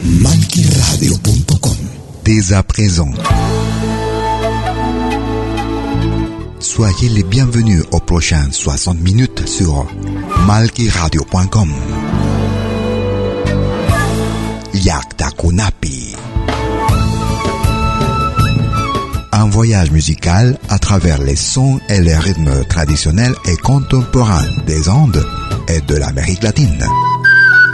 Malquiradio.com Dès à présent. Soyez les bienvenus aux prochaines 60 minutes sur malquiradio.com. Yakta Kunapi. Un voyage musical à travers les sons et les rythmes traditionnels et contemporains des Andes et de l'Amérique latine.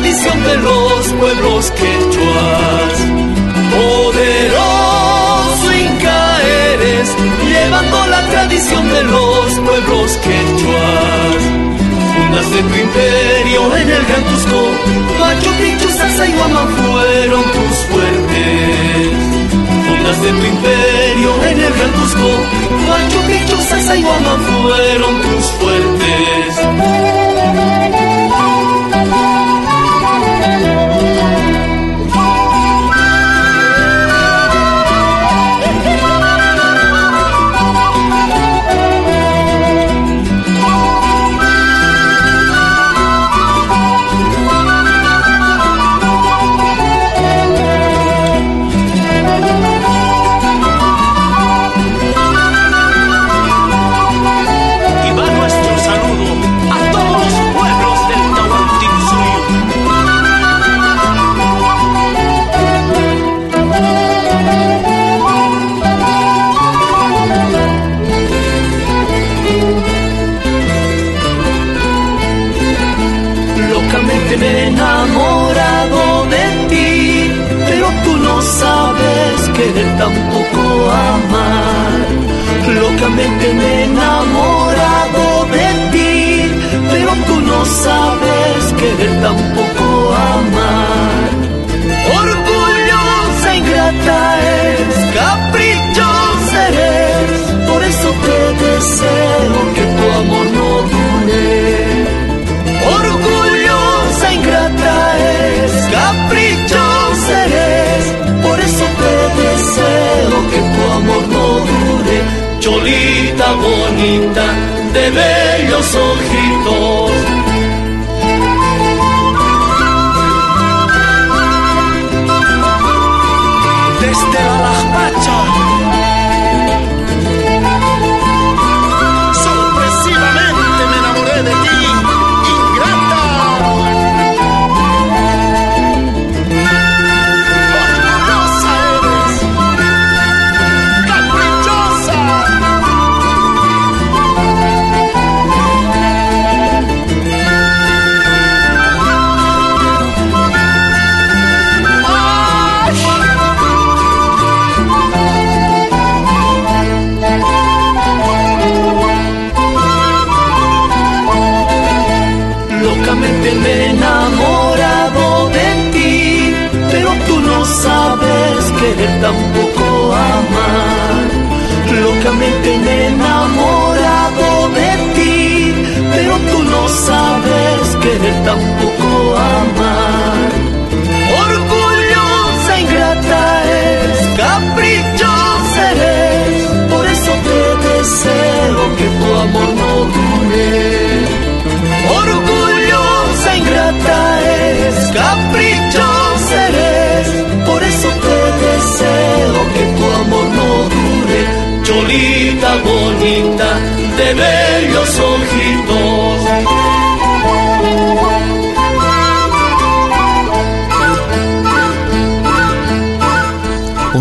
Tradición de los pueblos quechuas. Poderoso Inca eres, llevando la tradición de los pueblos quechuas. Fundaste tu imperio en el Gran Cusco, Machu Picchu, Salsa y Guama fueron tus fuertes. Fundaste tu imperio en el Gran Cusco, Machu Picchu, Salsa y Guama fueron tus fuertes. Cholita bonita, de bellos ojitos.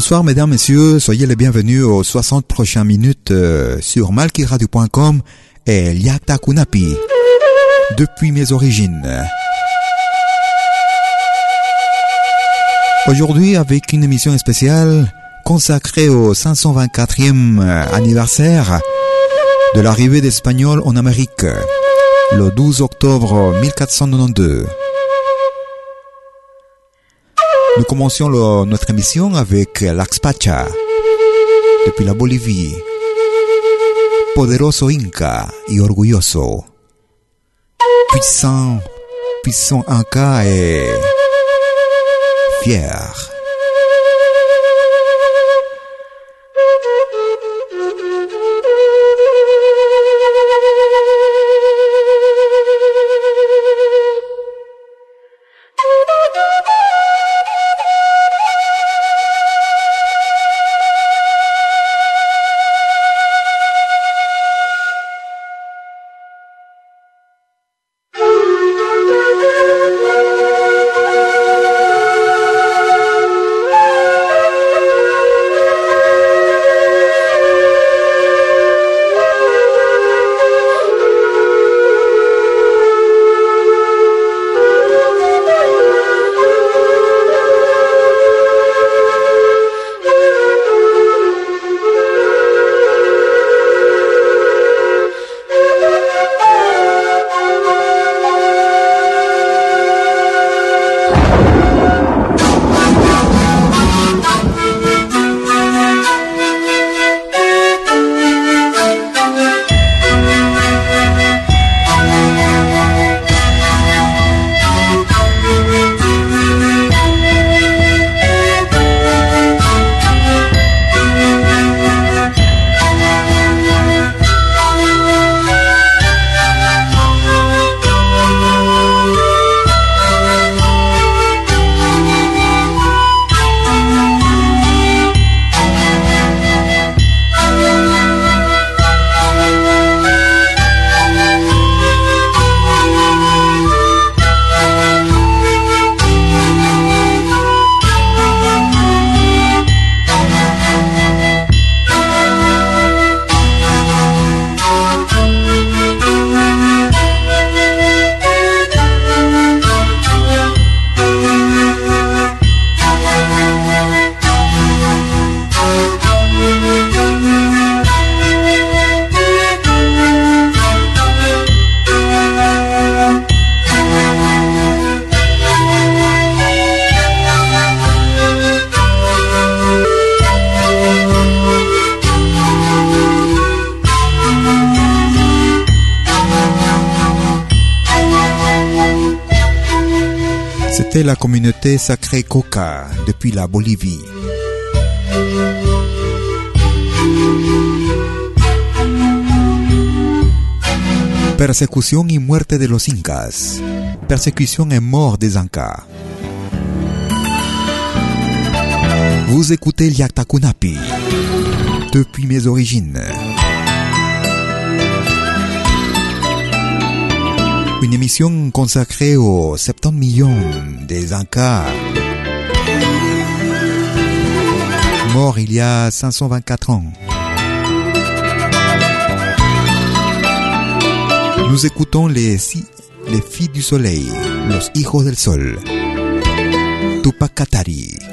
Bonsoir mesdames, messieurs, soyez les bienvenus aux 60 prochaines minutes euh, sur malkiradio.com et Liakta Kunapi, depuis mes origines. Aujourd'hui avec une émission spéciale consacrée au 524e anniversaire de l'arrivée des Espagnols en Amérique, le 12 octobre 1492. Nous commencions le- notre émission avec l'Axpacha, depuis la Bolivie. Poderoso Inca y orgulloso. Puissant, puissant Inca et fier. La communauté sacrée Coca depuis la Bolivie. Persecución y muerte de los incas. Persécution et mort des Incas. Vous écoutez Liaktakunapi depuis mes origines. Une émission consacrée aux 70 millions des Incas morts il y a 524 ans. Nous écoutons les, les filles du soleil, los hijos del sol. Tupac Katari.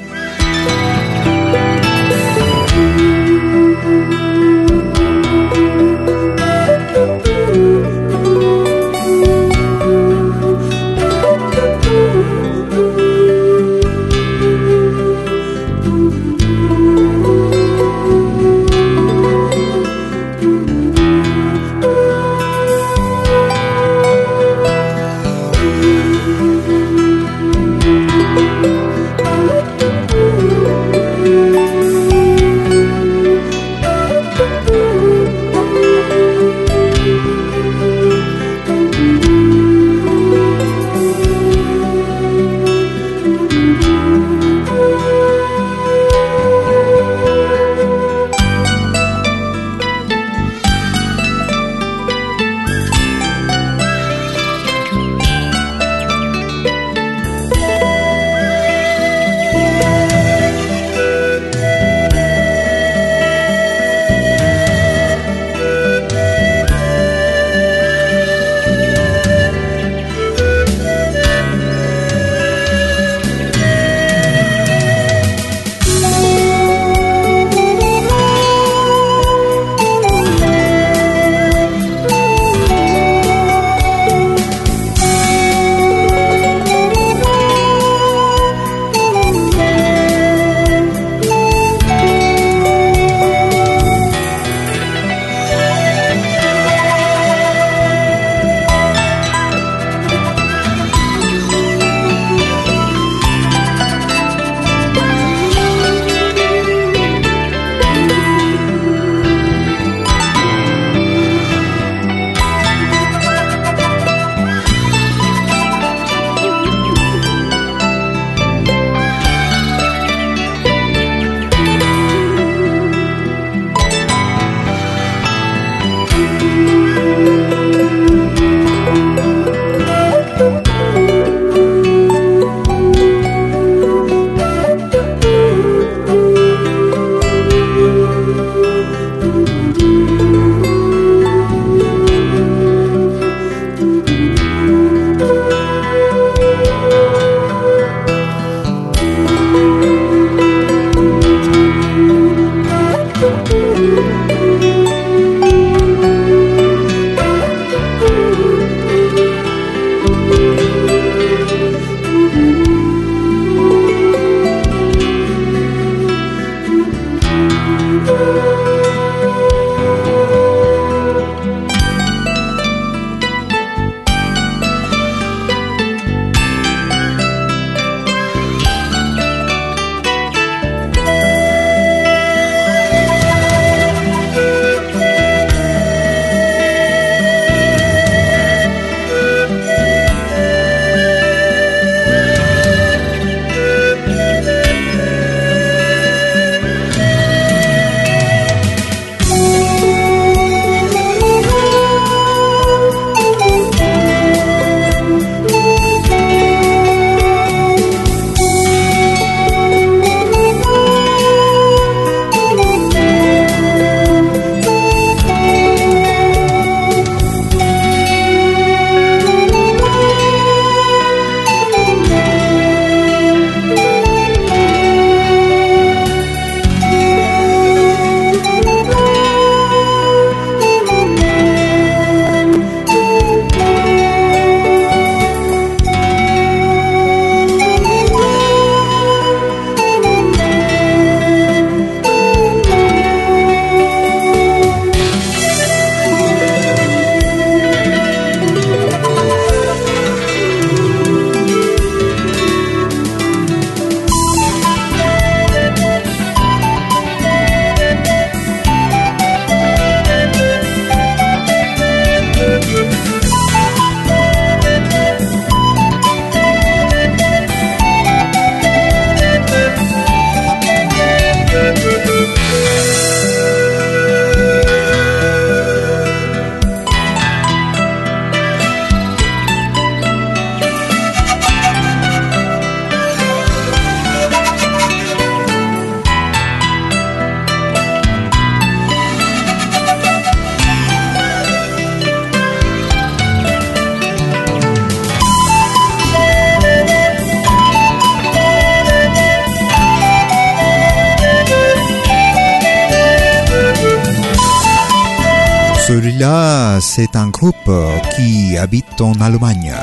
Habite en Allemagne.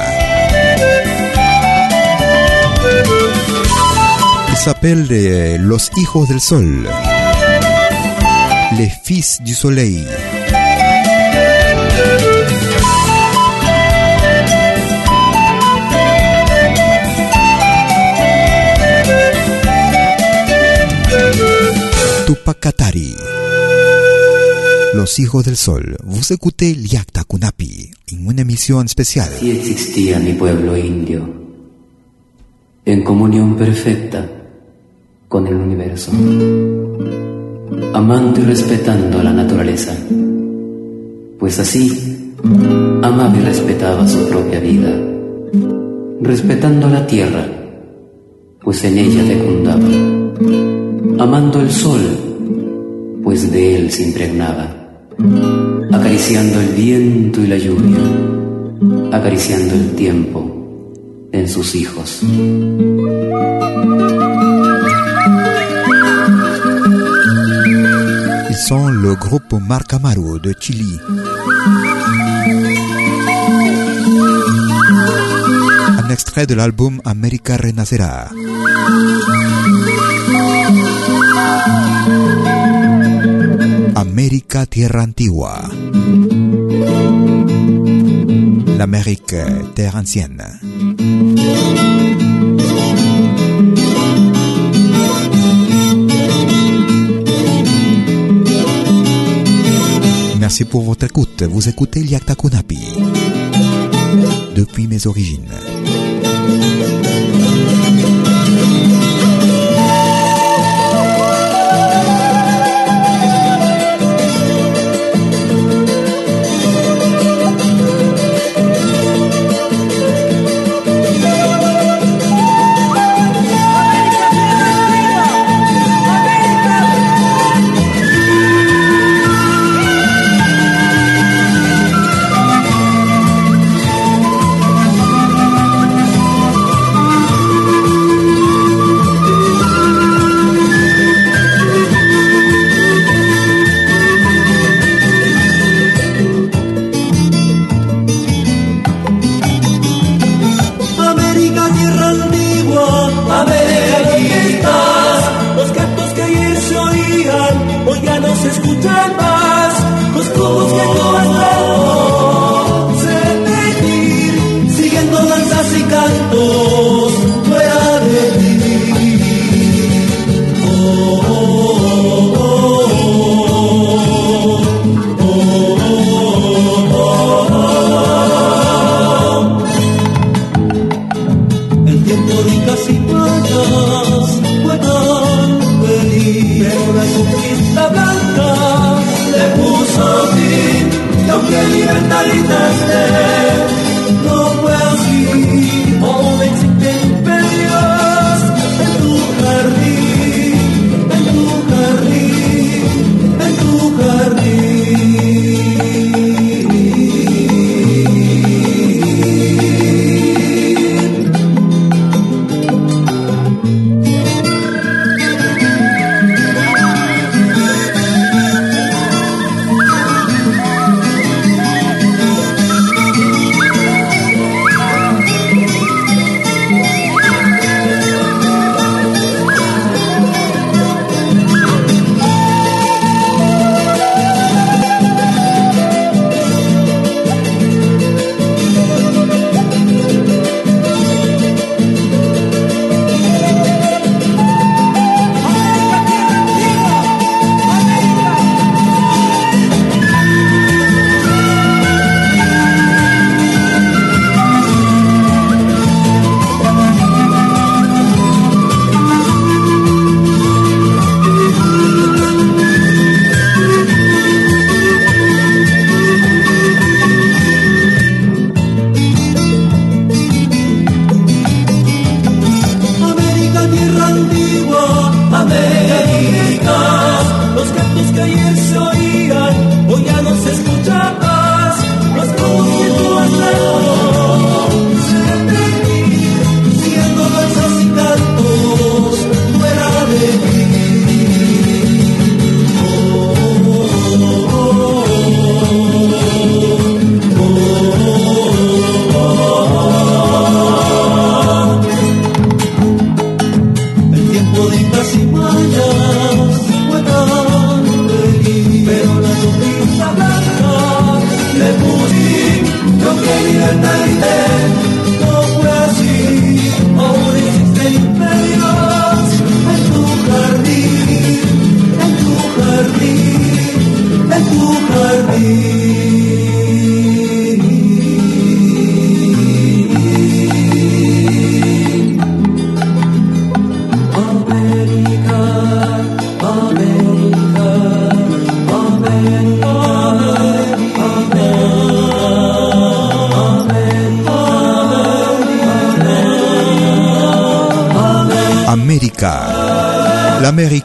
Il s'appelle eh, Los Hijos del Sol, les Fils du Soleil. Tupac Katari. Los Hijos del Sol. Vous écoutez Liakta Kunapi en una emisión especial. Así existía mi pueblo indio, en comunión perfecta con el universo, amando y respetando a la naturaleza, pues así amaba y respetaba su propia vida, respetando la tierra, pues en ella fecundaba, amando el sol, pues de él se impregnaba acariciando el viento y la lluvia, acariciando el tiempo en sus hijos. Ils le groupe Marc Amaru de Chili. Un extrait de l'album América Renacerá. L'Amérique Terre Ancienne. Merci pour votre écoute. Vous écoutez Liakta Kunapi. Depuis mes origines.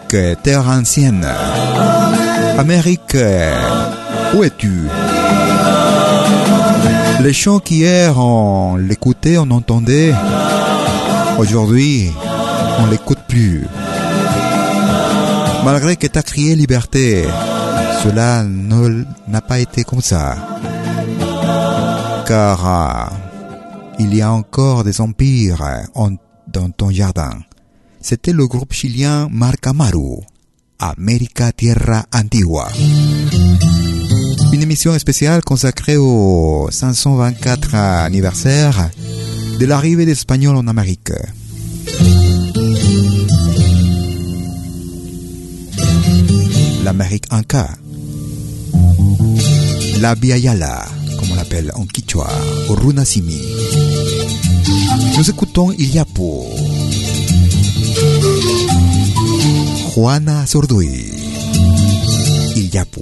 Terre ancienne. Amérique, où es-tu? Les chants qu'hier on l'écoutait, on entendait. Aujourd'hui, on l'écoute plus. Malgré que tu as crié liberté, cela n'a pas été comme ça. Car euh, il y a encore des empires dans ton jardin. C'était le groupe chilien Marcamaru, América Tierra Antigua. Une émission spéciale consacrée au 524 anniversaire de l'arrivée des Espagnols en Amérique. L'Amérique Inca, la Biayala, comme on l'appelle en Quichua, Runasimi. Nous écoutons Iliapo. Juana Zurduy, Iyapu.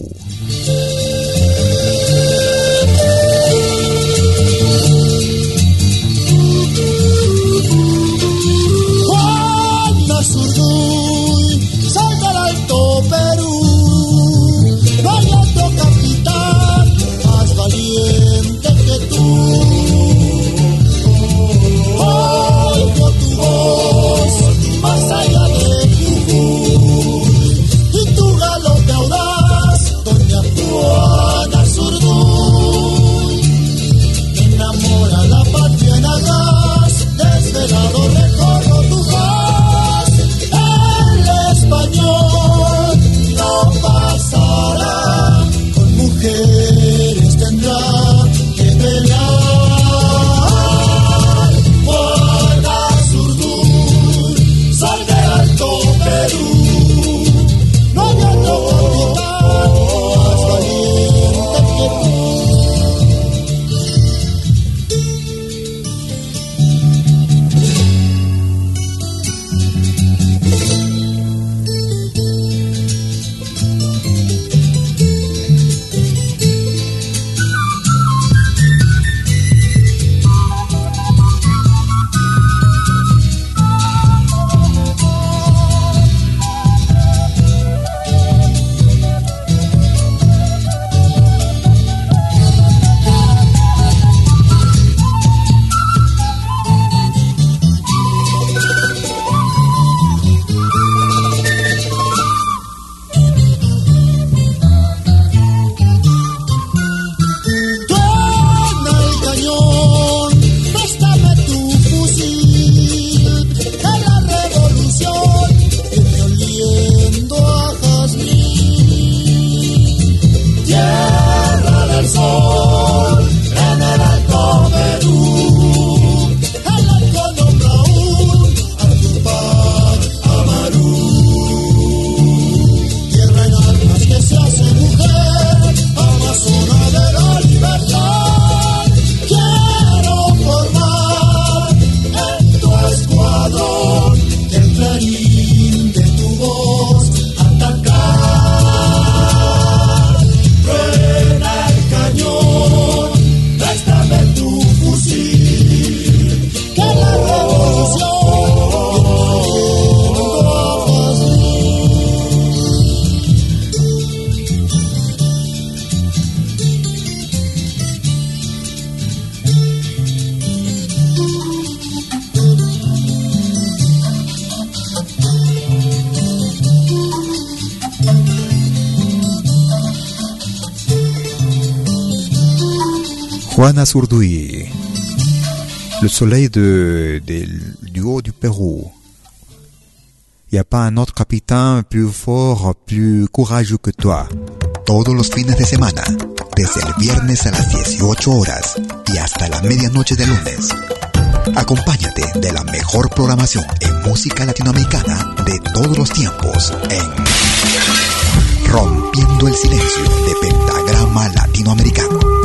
Juana Zurduy, le soleil de, de- du haut du Pérou. Il n'y a pas un autre capitaine plus fort, plus courageux que toi. Todos los fines de semana, desde el viernes a las 18 horas y hasta la medianoche de lunes. Acompáñate de la mejor programación en música latinoamericana de todos los tiempos en Rompiendo el Silencio de Pentagrama Latinoamericano.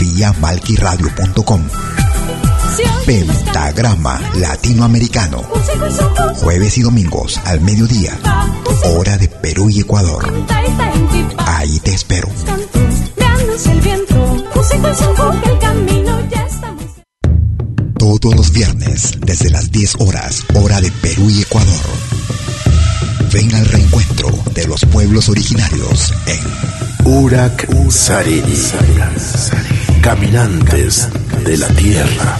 Vía malquiradio.com. Pentagrama Latinoamericano. Jueves y domingos al mediodía. Hora de Perú y Ecuador. Ahí te espero. Todos los viernes, desde las 10 horas, hora de Perú y Ecuador. Ven al reencuentro de los pueblos originarios en Urak Sariri. Caminantes de la Tierra.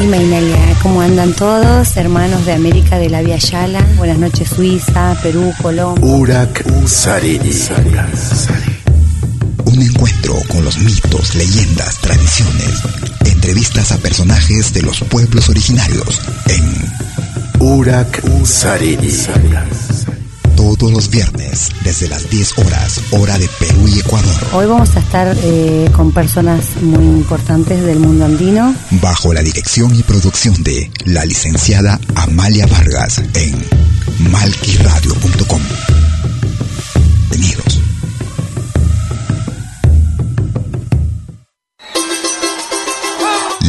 Y ¿cómo andan todos? Hermanos de América de la Via Yala. Buenas noches, Suiza, Perú, Colombia. Urak Sariri un encuentro con los mitos, leyendas, tradiciones, entrevistas a personajes de los pueblos originarios en Urak Sariri. Todos los viernes, desde las 10 horas, hora de Perú y Ecuador. Hoy vamos a estar eh, con personas muy importantes del mundo andino. Bajo la dirección y producción de la licenciada Amalia Vargas en malquiradio.com. Bienvenidos.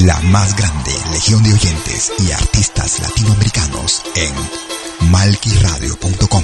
la más grande legión de oyentes y artistas latinoamericanos en malquiradio.com.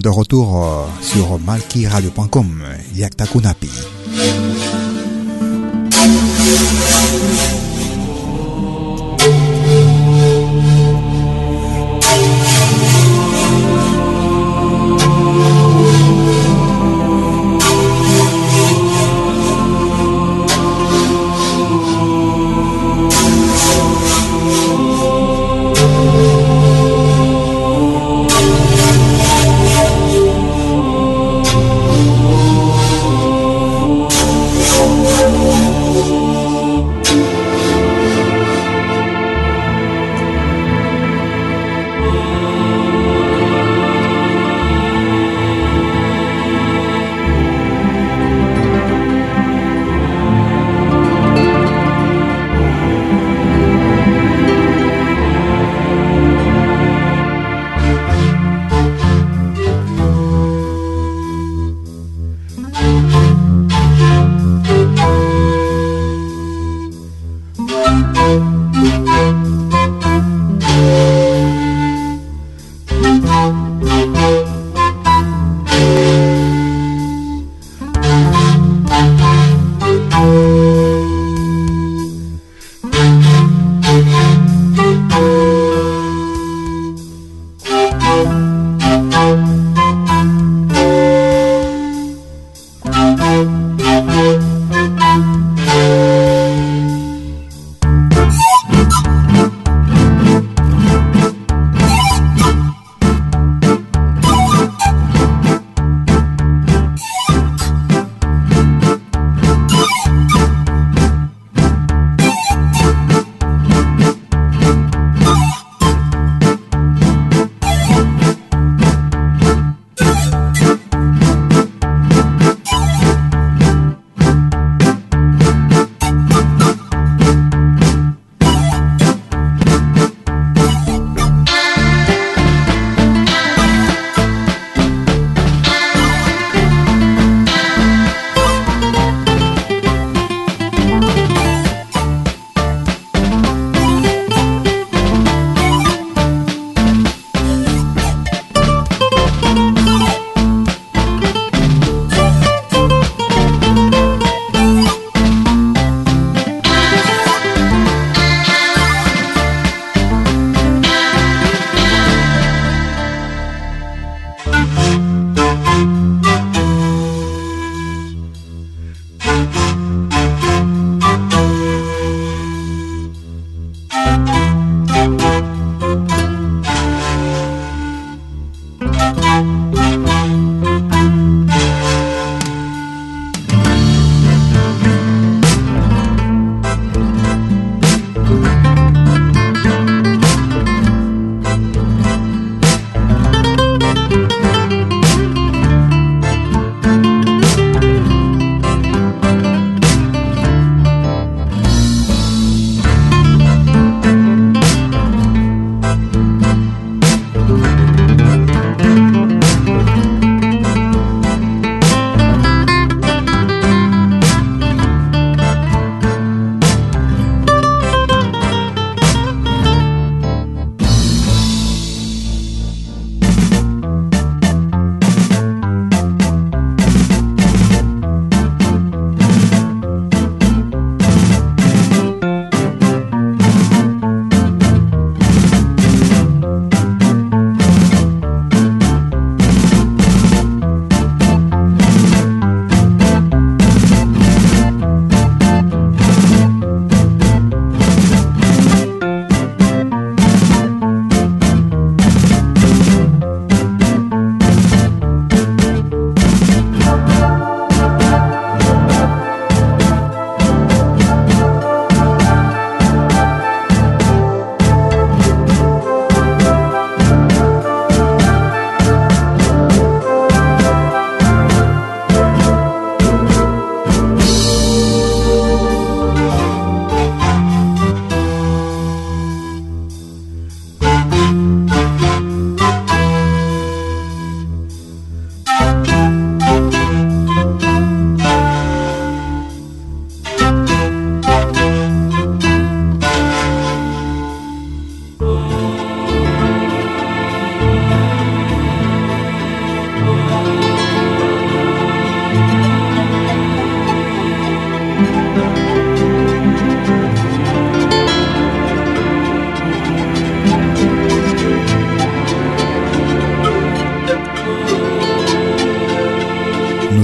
de retour euh, sur malkiradio.com, Yakta Kunapi.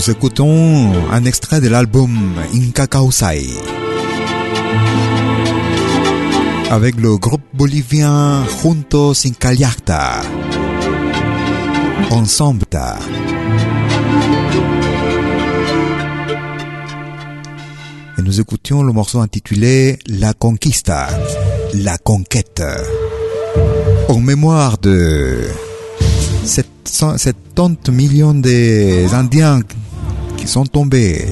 Nous écoutons un extrait de l'album Inca Kausai avec le groupe bolivien Juntos Incaliacta. Ensemble. Et nous écoutions le morceau intitulé La Conquista, la conquête, en mémoire de 70 millions d'Indiens qui sont tombés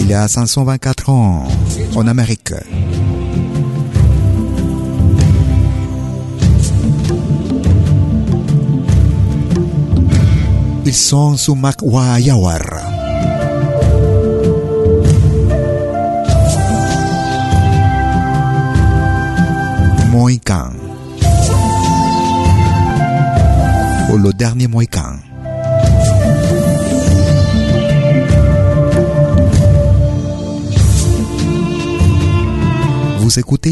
il y a 524 ans en Amérique. Ils sont sous Makwayawar. Mohican. Ou le dernier Mohican. Vous écoutez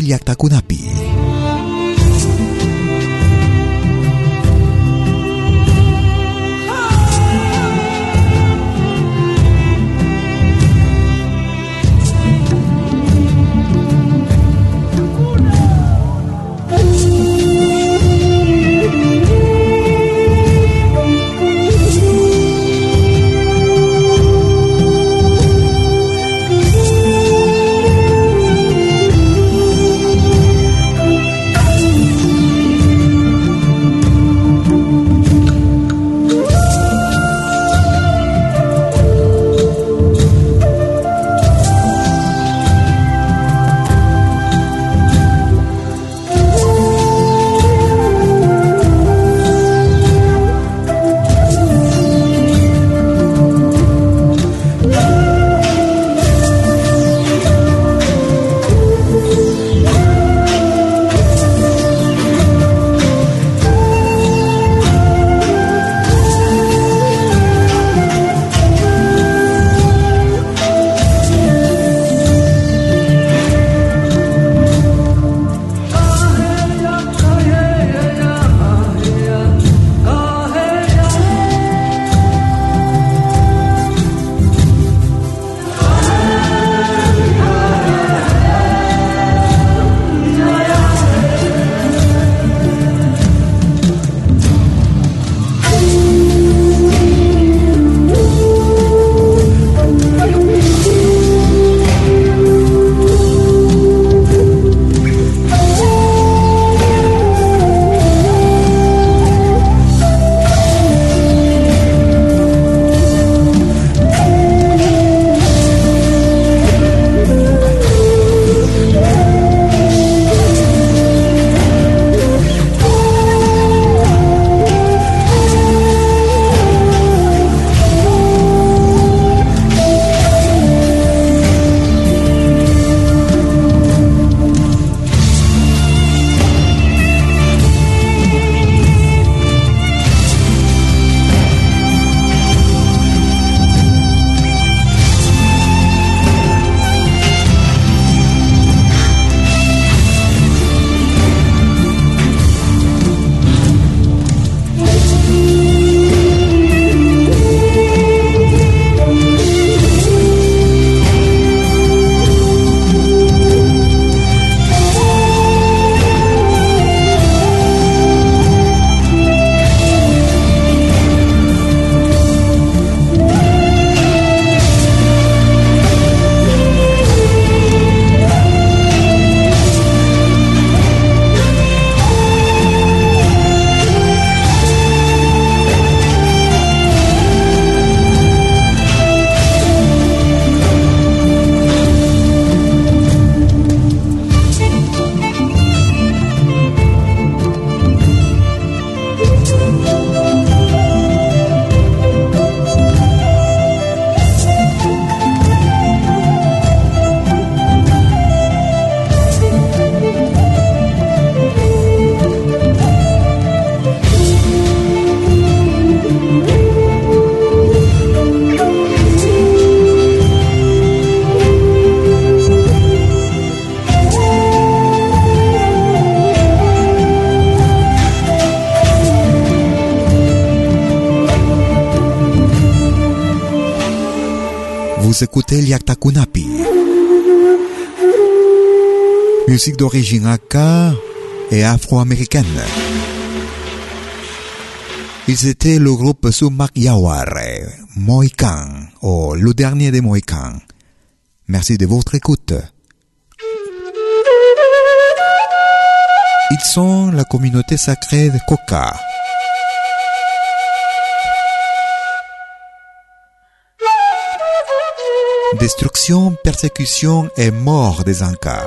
Liakta Kunapi. Musique d'origine aka et afro-américaine. Ils étaient le groupe Sumak Yawar, Mohican, ou le dernier des Mohicans. Merci de votre écoute. Ils sont la communauté sacrée de Coca. Destruction, persécution et mort des Incas.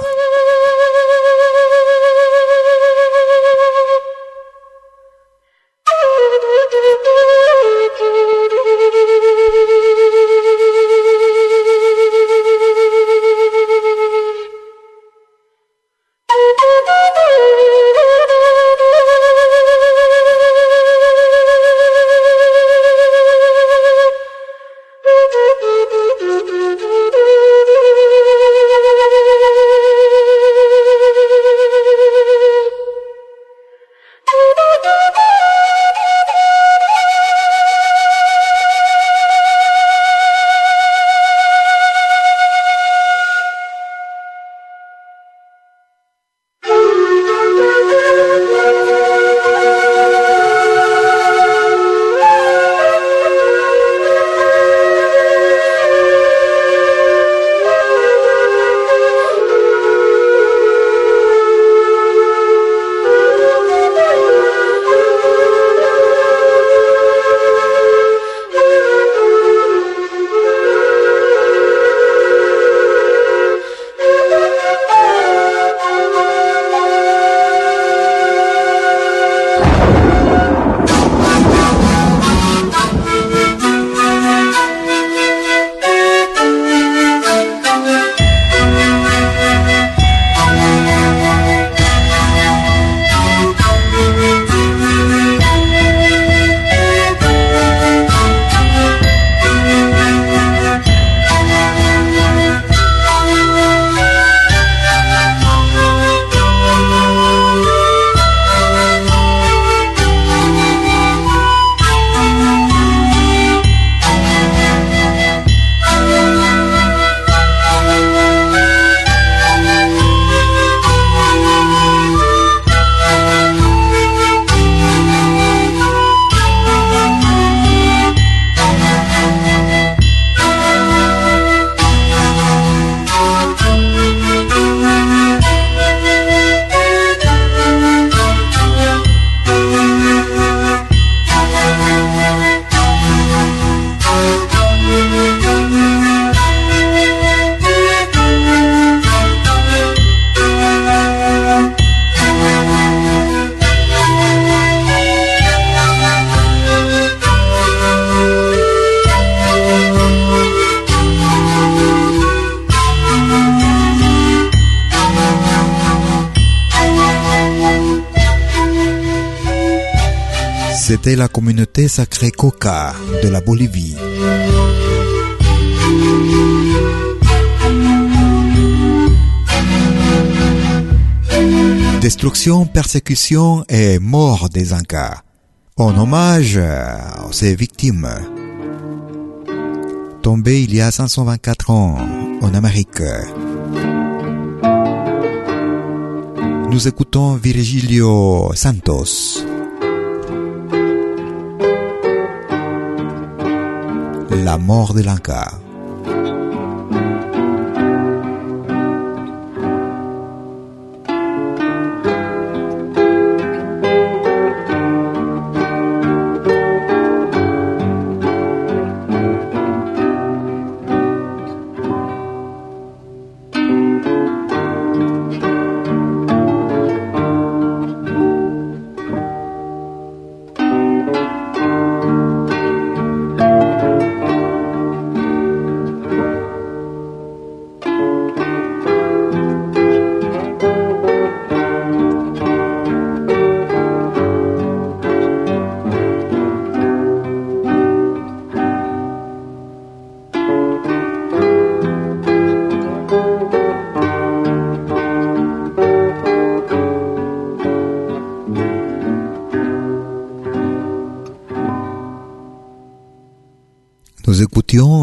Sacrée Coca de la Bolivie. Destruction, persécution et mort des Incas. En hommage à ces victimes. Tombées il y a 524 ans en Amérique. Nous écoutons Virgilio Santos. La mort de l'Inca.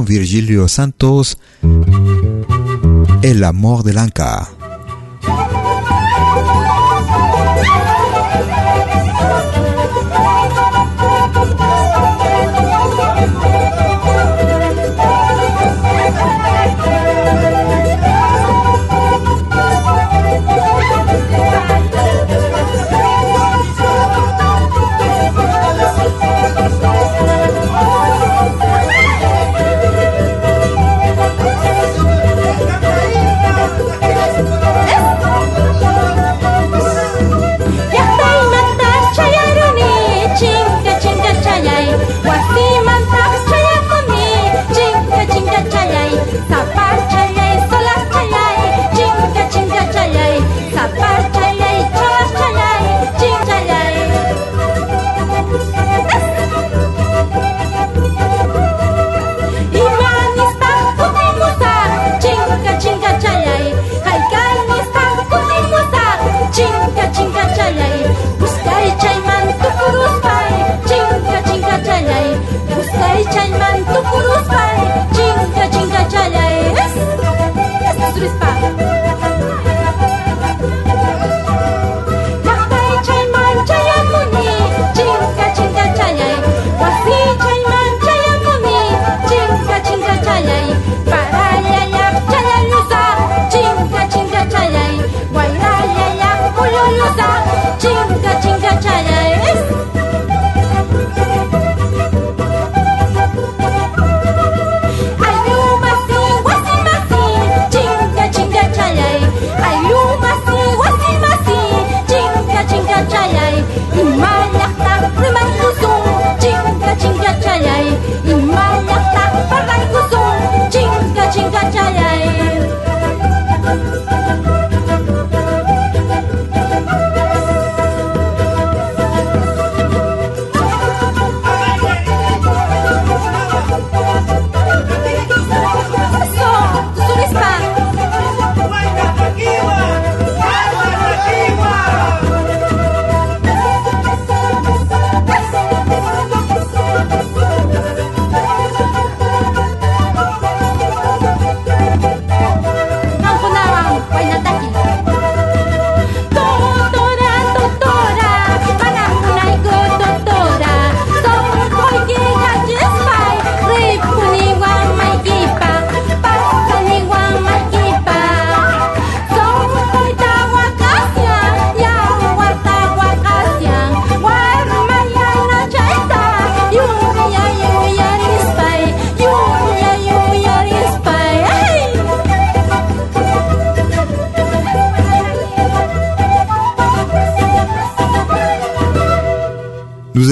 Virgilio Santos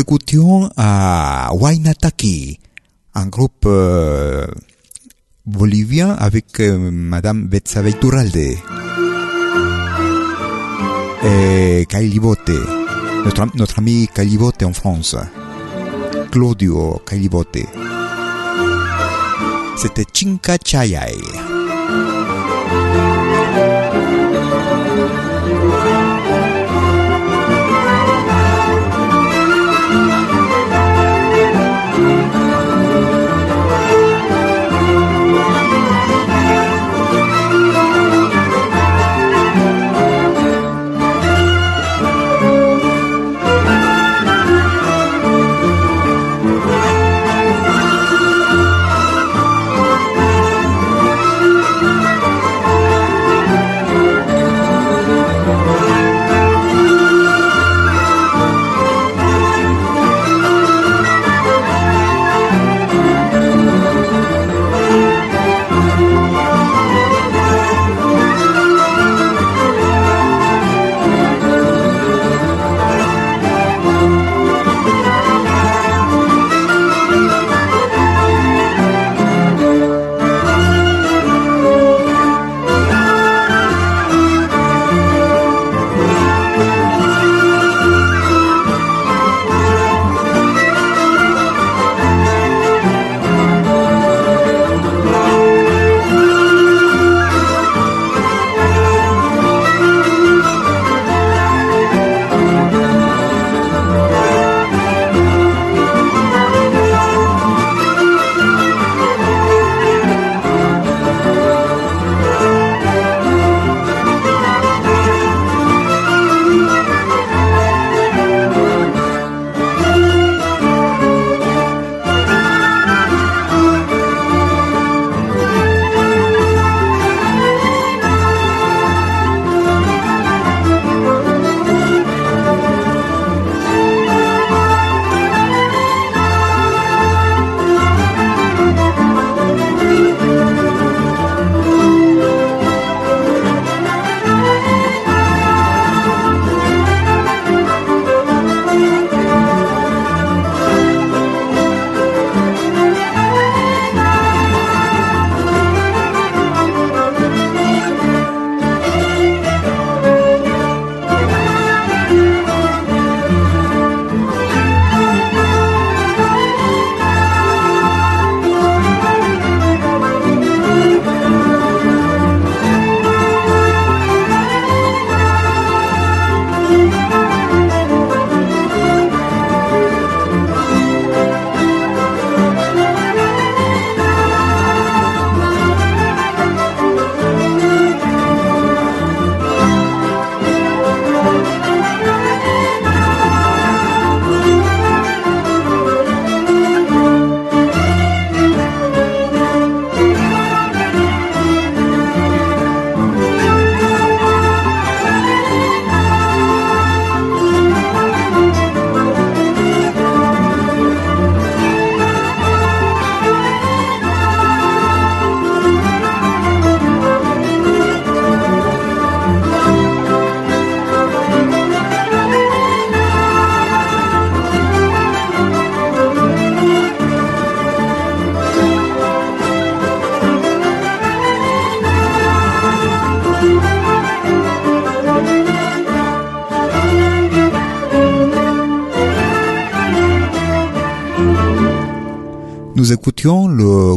écoutions à Wainataki, un groupe eh, bolivien avec euh, Madame Betsabe et eh, Calibote, notre, notre ami Calibote en France, Claudio Calibote. C'était Chinka Chayay.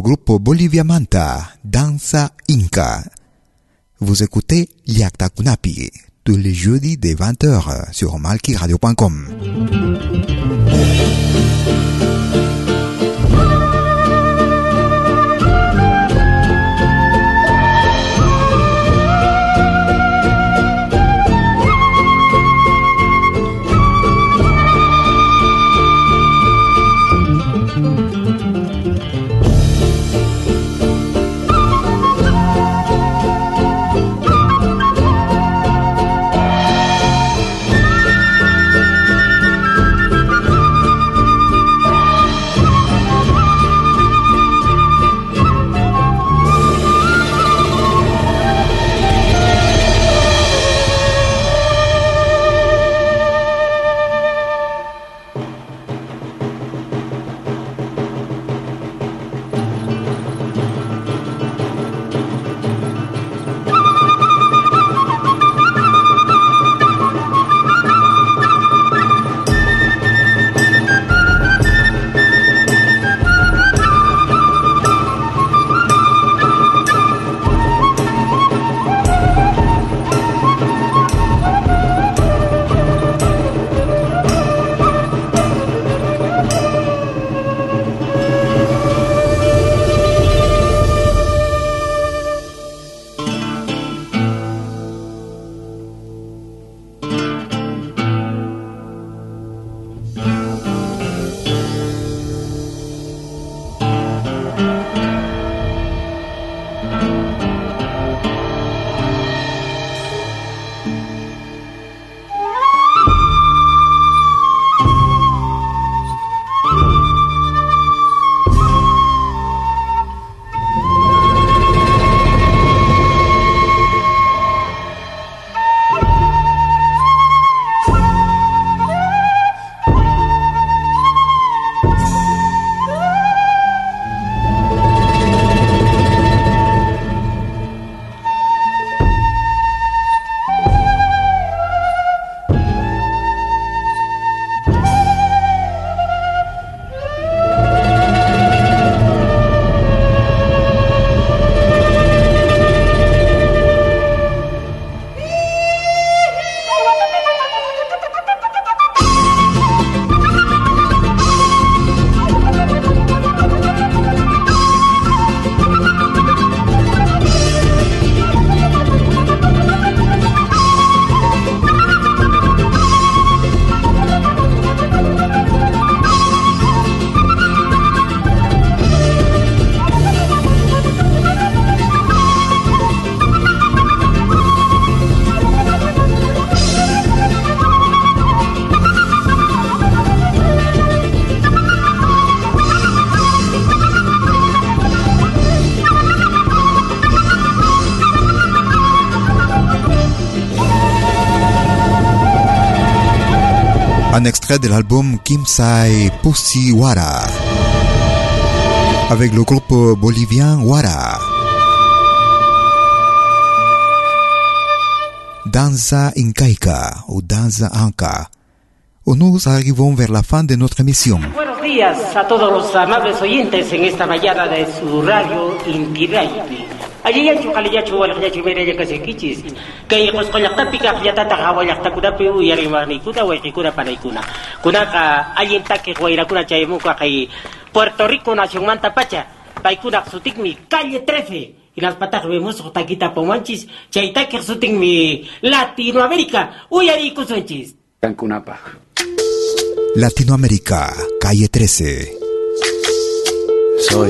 Groupe Bolivia Manta, Danza Inca. Vous écoutez Liakta Kunapi, tous les jeudis dès 20h sur malkiradio.com. un extrait de l'album Kimsai Pussy Wara avec le groupe bolivien Wara. Danza incaica ou danza anca. Nous arrivons vers la fin de notre émission. Buenos días a todos los amables oyentes en esta mañana de su radio Inti Raypi. Allí ya chukali ya chuwal ya chumere ya kasi kichis. Kay kos kolak tapika ya tata kawa ya takuna pe u yari mani kuna wa kikuna para ikuna. Kuna ka ayin take huayra kuna chay muka kay Puerto Rico nación manta pacha. Paikuna sutik mi calle 13. Y las patas vemos taquita pomanchis. Chay take sutik mi Latinoamérica. Cancunapa. Latinoamérica, calle 13. Soy,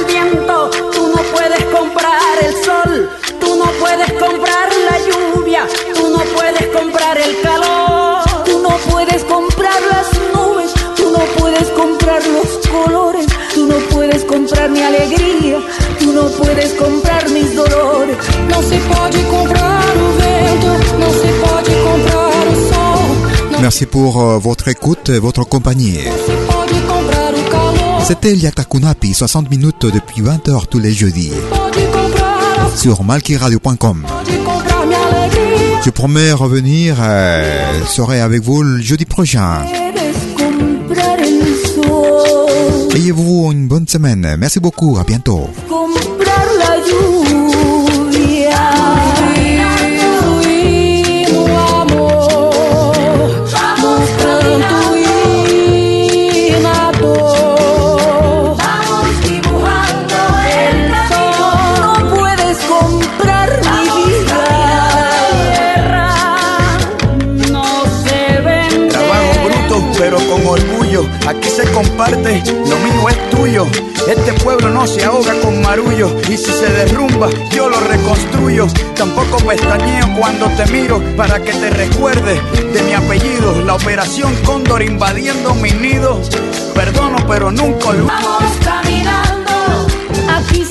comprar el sol, tú no puedes comprar la lluvia, tú no puedes comprar el calor puedes comprar las nubes, tú no puedes comprar los colores, tú no puedes comprar mi alegría, tú no puedes comprar mis dolores. No se puede comprar el vento, no se puede comprar el sol. Merci pour euh, votre écoute et votre compagnie. C'était Liatakunapi, 60 minutes depuis 20h tous les jeudis. Sur malkiradio.com. Je promets revenir, euh, serai avec vous le jeudi prochain. Ayez-vous une bonne semaine. Merci beaucoup. À bientôt. Aquí se comparte, lo mío es tuyo. Este pueblo no se ahoga con marullo y si se derrumba yo lo reconstruyo. Tampoco pestañeo cuando te miro para que te recuerde de mi apellido. La operación Cóndor invadiendo mi nido. Perdono pero nunca olvido. Vamos caminando, aquí se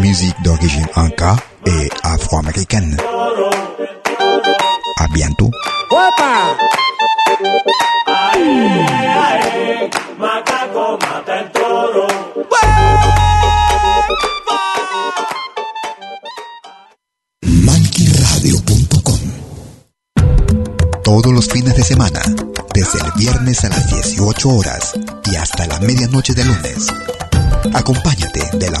musique d'origine inca et afro-américaine. À bientôt. Todos los fines de semana, desde el viernes a las 18 horas y hasta la medianoche de lunes. Acompáñate de la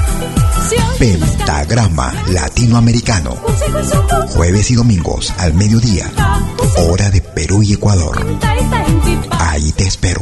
Pentagrama Latinoamericano. Jueves y domingos al mediodía. Hora de Perú y Ecuador. Ahí te espero.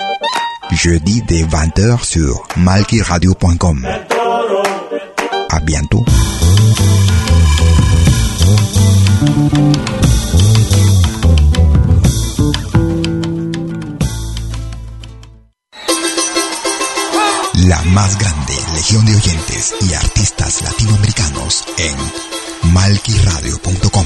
Jeudi dès 20h sur malkiradio.com. À bientôt. La más grande legión de oyentes y artistas latinoamericanos en malquiradio.com.